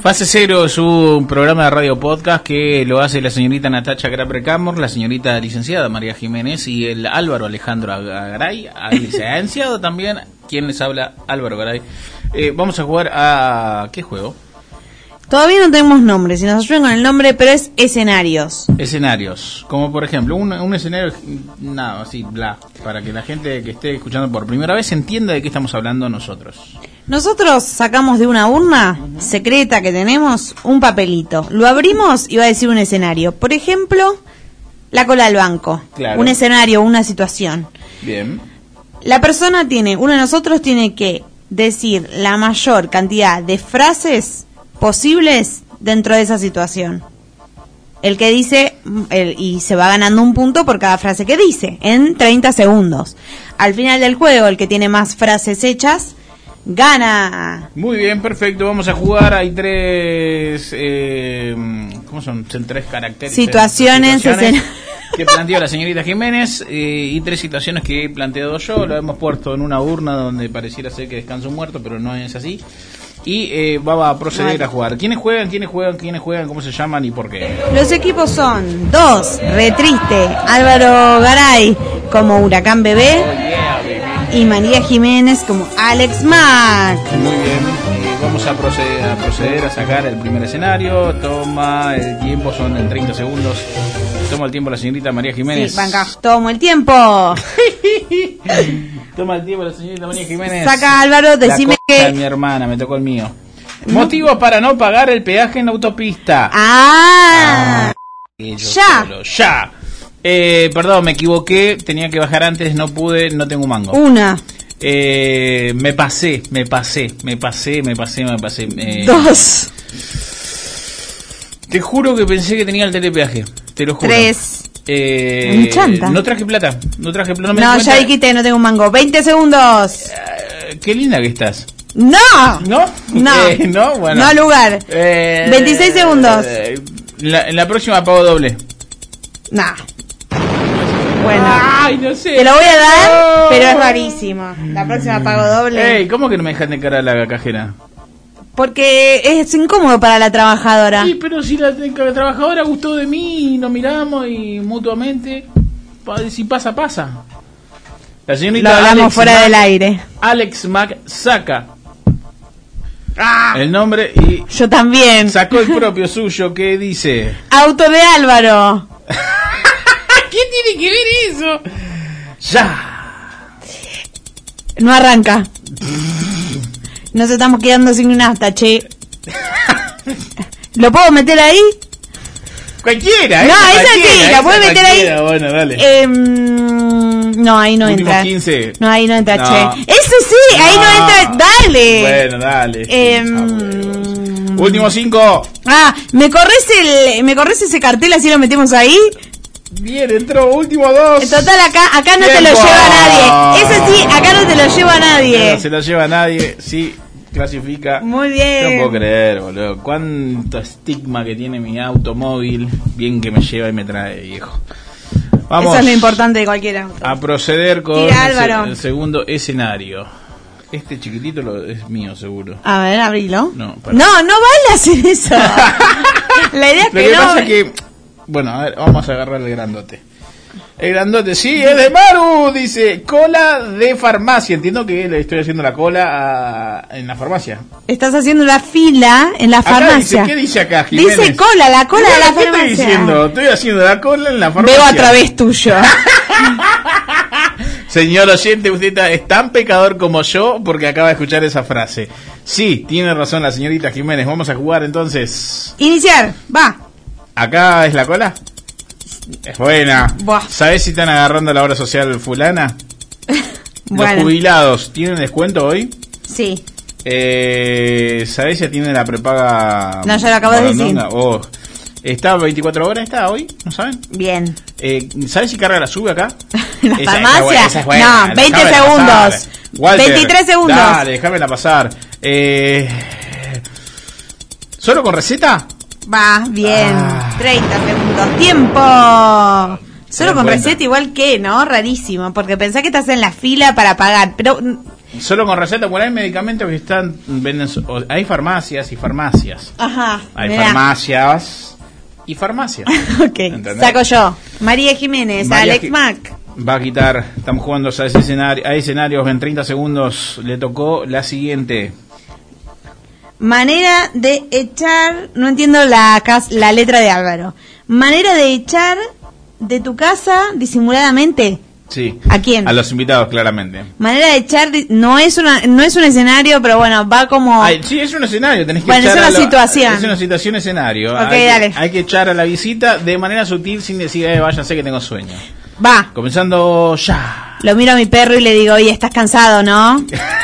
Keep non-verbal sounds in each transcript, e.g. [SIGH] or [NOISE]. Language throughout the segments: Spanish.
Fase Cero es un programa de radio podcast que lo hace la señorita Natacha Graprecamor, la señorita licenciada María Jiménez y el Álvaro Alejandro Agaray, licenciado también, quien les habla Álvaro Garay. Eh, vamos a jugar a... ¿qué juego? Todavía no tenemos nombre, si nos ayudan con el nombre, pero es escenarios. Escenarios, como por ejemplo, un, un escenario, nada, así, bla, para que la gente que esté escuchando por primera vez entienda de qué estamos hablando nosotros. Nosotros sacamos de una urna secreta que tenemos un papelito. Lo abrimos y va a decir un escenario. Por ejemplo, la cola del banco. Claro. Un escenario, una situación. Bien. La persona tiene, uno de nosotros tiene que decir la mayor cantidad de frases posibles dentro de esa situación. El que dice, el- y se va ganando un punto por cada frase que dice, en 30 segundos. Al final del juego, el que tiene más frases hechas, gana. Muy bien, perfecto. Vamos a jugar. Hay tres. Eh, ¿Cómo son? Son tres caracteres. Situaciones, que planteó la señorita Jiménez eh, y tres situaciones que he planteado yo. Lo hemos puesto en una urna donde pareciera ser que descansa un muerto, pero no es así. Y eh, va a proceder Vale. a jugar. ¿Quiénes juegan? ¿Quiénes juegan? ¿Quiénes juegan? ¿Cómo se llaman y por qué? Los equipos son dos, re triste, Álvaro Garay como Huracán Bebé y María Jiménez como Alex Mack. Muy bien. eh, vamos a proceder, a proceder a sacar el primer escenario. Toma el tiempo, son en 30 segundos. Toma el tiempo la señorita María Jiménez. Sí, banca, tomo el tiempo. [LAUGHS] Toma el tiempo la señorita María Jiménez. Saca, Álvaro, decime que- mi hermana, me tocó el mío. Motivos para no pagar el peaje en la autopista. Ah, yo ya. solo, ya. Eh, perdón, me equivoqué. Tenía que bajar antes, no pude, no tengo un mango. una, Eh, me pasé, me pasé, me pasé, me pasé, me pasé. eh, dos, Te juro que pensé que tenía el telepeaje. Te lo juro. tres. Eh, chanta. No traje plata. No traje plata. No, No, ya dijiste, no tengo un mango. 20 segundos. Eh, qué linda que estás. No. ¿No? No. Eh, no, bueno. No lugar. Eh, 26 segundos. eh, la- en la próxima pago doble. Nah. Bueno. Ay, no sé. Te lo voy a dar, No. pero es rarísimo. La próxima pago doble. Ey, ¿cómo que no me dejan de cara a la cajera? Porque es incómodo para la trabajadora. Sí, pero si la, la trabajadora gustó de mí y nos miramos y mutuamente, si pasa, pasa. La Lo señorita hablamos Alex fuera Mac- del aire. Alex Mac saca el nombre y Yo también. sacó el propio suyo que dice... Auto de Álvaro. [LAUGHS] ¿Qué tiene que ver eso? Ya. No arranca. [LAUGHS] Nos estamos quedando sin un hasta, che. ¿Lo puedo meter ahí? Cualquiera, No, esa sí, la puede esa meter ahí. Bueno, dale. Em, no, ahí no Últimos entra. 15. No, ahí no entra, No. che. Eso sí, ahí no entra. Dale. Bueno, dale. Em, Último 5. Ah, ¿me corres, el, ¿me corres ese cartel así lo metemos ahí? Bien, entró. Último 2. En total, acá, acá no te lo lleva nadie. Ese sí, acá no te lo lleva nadie. No se lo lleva nadie. Sí, clasifica. Muy No bien. puedo creer, boludo. Cuánto estigma que tiene mi automóvil. Bien que me lleva y me trae, viejo. Vamos Eso es lo importante de cualquier auto. a proceder con Tira, el, segundo escenario. Este chiquitito lo, es mío, seguro. A ver, abrilo. No, para. No, no vale hacer eso. [LAUGHS] La idea es Lo que, que no. pasa es que. Bueno, a ver, vamos a agarrar el grandote. El grandote, sí, es de Maru, dice, cola de farmacia. Entiendo que le estoy haciendo la cola a- en la farmacia. Estás haciendo la fila en la Acá farmacia. dice, ¿qué dice acá, Jiménez? Dice cola, la cola de la ¿Qué farmacia. estoy diciendo? Estoy haciendo la cola en la farmacia. Veo a través tuyo. [LAUGHS] Señor oyente, usted es tan pecador como yo porque acaba de escuchar esa frase. Sí, tiene razón la señorita Jiménez. Vamos a jugar entonces. Iniciar, va. ¿Acá es la cola? Es buena. Buah. ¿Sabes si están agarrando la obra social fulana? [LAUGHS] Los Bueno, jubilados, ¿tienen descuento hoy? sí. Eh, ¿Sabes si tienen la prepaga? No, ya lo acabo de decir. Oh, ¿Está 24 horas? ¿Está hoy? ¿No saben? Bien. Eh, ¿Sabes si carga la sube acá? ¿En [LAUGHS] la Esa- farmacia? es buena, esa es buena. No, 20 Déjamela segundos. Walter, 23 segundos. Dale, déjamela pasar. Eh, ¿Solo con receta? Va, bien. Ah. 30 segundos. ¡Tiempo! Solo dan con receta igual que, ¿no? Rarísimo, porque pensás que estás en la fila para pagar, pero Solo con receta, bueno, hay medicamentos que están, venden, hay farmacias y farmacias. ajá, Hay mirá. farmacias y farmacias. [LAUGHS] ok, ¿Entendés? saco yo. María Jiménez, María Alex Mac. Va a quitar, estamos jugando a, ese escenario, a escenarios en 30 segundos. Le tocó la siguiente. Manera de echar, no entiendo la, la letra de Álvaro. Manera de echar de tu casa disimuladamente. Sí. ¿A quién? A los invitados, claramente. Manera de echar, no es una, no es un escenario, pero bueno, va como. Ay, sí, es un escenario, tenés que Bueno, echar es una situación. Es una situación escenario. Ok, hay, dale. hay que echar a la visita de manera sutil sin decir, eh, váyase que tengo sueño. Va. Comenzando ya. Lo miro a mi perro y le digo, oye, estás cansado, ¿no? [LAUGHS]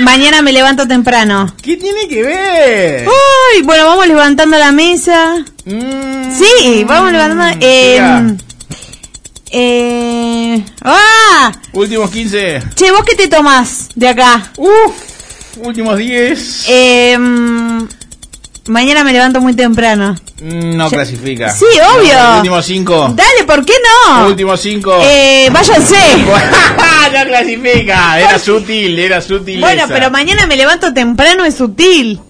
Mañana me levanto temprano. ¿Qué tiene que ver? Uy, bueno, vamos levantando la mesa. Mm, Sí, vamos levantando. Eh, eh, ¡Ah! Últimos 15. Che, ¿vos qué te tomás de acá? Uf, últimos 10. Eh, mm, mañana me levanto muy temprano. Mm, no clasifica. Sí, obvio. No, últimos 5. Dale, ¿por qué no? Últimos 5. Eh, váyanse. [LAUGHS] no clasifica. [LAUGHS] Era sutil, era sutil. Bueno, pero mañana me levanto temprano es sutil.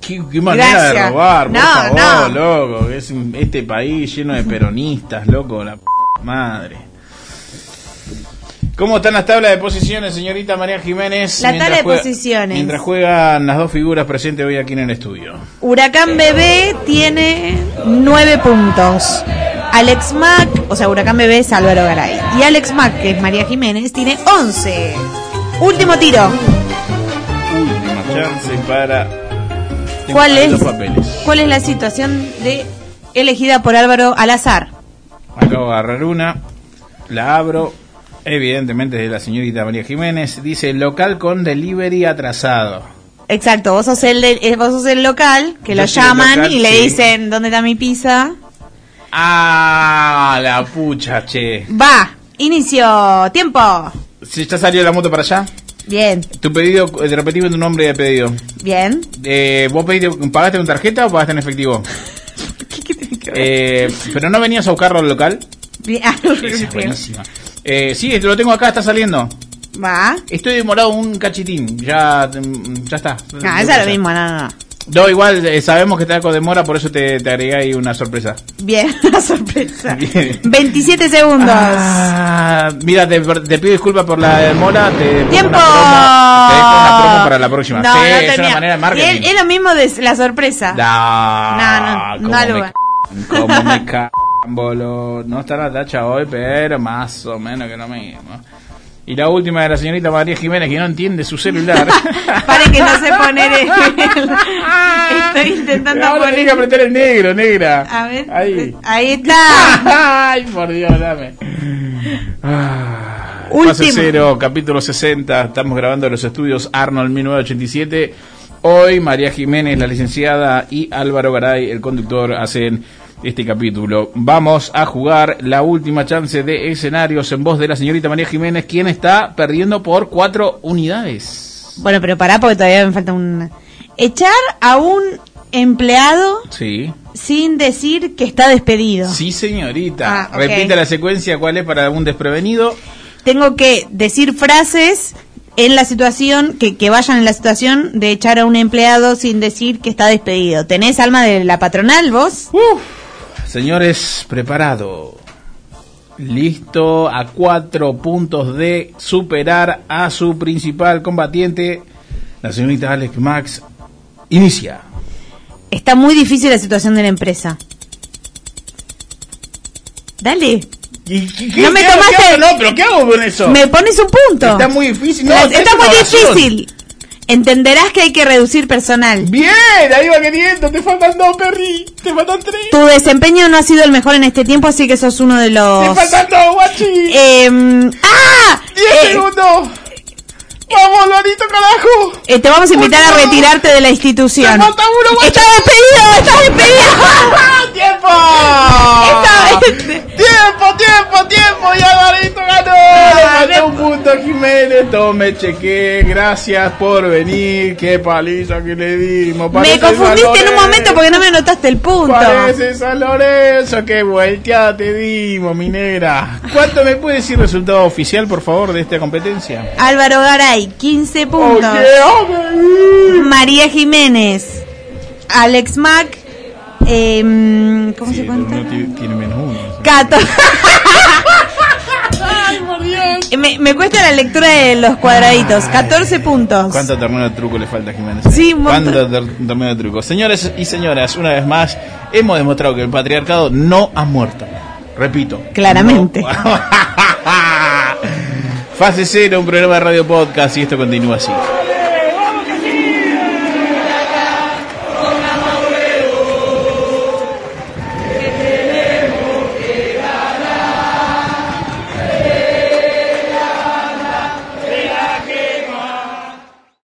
Qué, qué manera de Gracias. robar, por No, favor, no. loco. Es un- este país lleno de peronistas, loco, la p madre. ¿Cómo están las tablas de posiciones, señorita María Jiménez? La tabla de juega- posiciones. Mientras juegan las dos figuras presentes hoy aquí en el estudio. Huracán Bebé tiene nueve puntos. Alex Mac, o sea, Huracán Bebé es Álvaro Garay. Y Alex Mac, que es María Jiménez, tiene 11. Último tiro. Última chance para... ¿Cuál es? Los papeles. ¿Cuál es la situación de elegida por Álvaro al azar? Acabo de agarrar una, la abro, evidentemente es de la señorita María Jiménez, dice local con delivery atrasado. Exacto, vos sos el, de- eh, vos sos el local, que Yo lo llaman local, y le sí. dicen, ¿dónde está mi pizza? Ah, la pucha, che. Va, inicio, tiempo. Si ya salió la moto para allá, Bien, tu pedido, eh, repetime tu nombre de pedido. bien. Eh, ¿Vos pediste, pagaste con tarjeta o pagaste en efectivo? [LAUGHS] ¿Qué, qué tiene que ver? Eh, ¿Pero no venías a buscarlo al local? Bien, ah, es buenísima. Eh, sí, lo tengo acá, está saliendo. Va. Estoy demorado un cachitín, ya, mm, ya está. No, eso es lo mismo, no, no, no. No, igual eh, sabemos que está con demora, por eso te, te agregué ahí una sorpresa. Bien, [LAUGHS] una sorpresa. Bien. 27 segundos. Ah, mira, te, te pido disculpas por la demora. Te ¡Tiempo! Una promo, te dejo una promo para la próxima. No, sí, no es una manera de marketing. Es, es lo mismo de la sorpresa. No, No, no, no me me [LAUGHS] boludo. No está la tacha hoy, pero más o menos que lo mismo. Y la última de la señorita María Jiménez, que no entiende su celular. [LAUGHS] Pare que no sé poner el... Estoy intentando Ahora tenés que poner... apretar el negro, negra. A ver. Ahí. Ahí está. [LAUGHS] Ay, por Dios, dame. Ah, Último. Cero, capítulo 60. Estamos grabando en los estudios Arnold 1987. Hoy María Jiménez, la licenciada, y Álvaro Garay, el conductor, hacen este capítulo. Vamos a jugar la última chance de escenarios en voz de la señorita María Jiménez, quien está perdiendo por cuatro unidades. Bueno, pero pará porque todavía me falta un... Echar a un empleado Sí. sin decir que está despedido. Sí, señorita. Ah. Repite la secuencia, ¿cuál es para un desprevenido? Tengo que decir frases en la situación, que, que vayan en la situación de echar a un empleado sin decir que está despedido. ¿Tenés alma de la patronal vos? Uf. Señores, preparado. Listo a cuatro puntos de superar a su principal combatiente, la señorita Alex Max. Inicia. Está muy difícil la situación de la empresa. Dale, ¿Y qué- No me qué hago? tomaste- ¿Qué hago? No, pero ¿qué hago con eso? me pones un punto. Está muy difícil. No, La- está muy difícil. Entenderás que hay que reducir personal. Bien, ahí va queriendo. Te faltan dos, Perry. Te faltan tres. Tu desempeño no ha sido el mejor en este tiempo, así que sos uno de Te los... faltan dos, guachi. Em, ¡Ah! Diez Eh, segundos. Vamos, Lorito, carajo. eh, te vamos a invitar a retirarte de la institución. Te falta uno, guachi. ¡Está despedido! ¡Está despedido! [LAUGHS] ¡Tiempo! Está- [LAUGHS] [LAUGHS] ¡Tiempo, tiempo, tiempo! ¡Y Alvarito ganó! Ah, me- un punto. Jiménez. Tome, cheque. Gracias por venir. Qué paliza que le dimos. Me Parece confundiste San en un momento porque no me anotaste el punto. Parece San Lorenzo, qué vuelteada te dimos, minera. ¿Cuánto me puede decir resultado oficial, por favor, de esta competencia? Álvaro Garay, 15 puntos. Oye, María Jiménez, Alex Mac, em, ¿cómo Sí, se cuenta? tiene tiene menos uno. Cato. me, me cuesta la lectura de los cuadraditos. 14 puntos. ¿Cuánto torneo de truco le falta a Jiménez? Sí. ¿Cuánto tor- torneo de truco? Señores y señoras, una vez más, hemos demostrado que el patriarcado no ha muerto. Repito. Claramente. no. [LAUGHS] Fase cero, un programa de radio podcast y esto continúa así.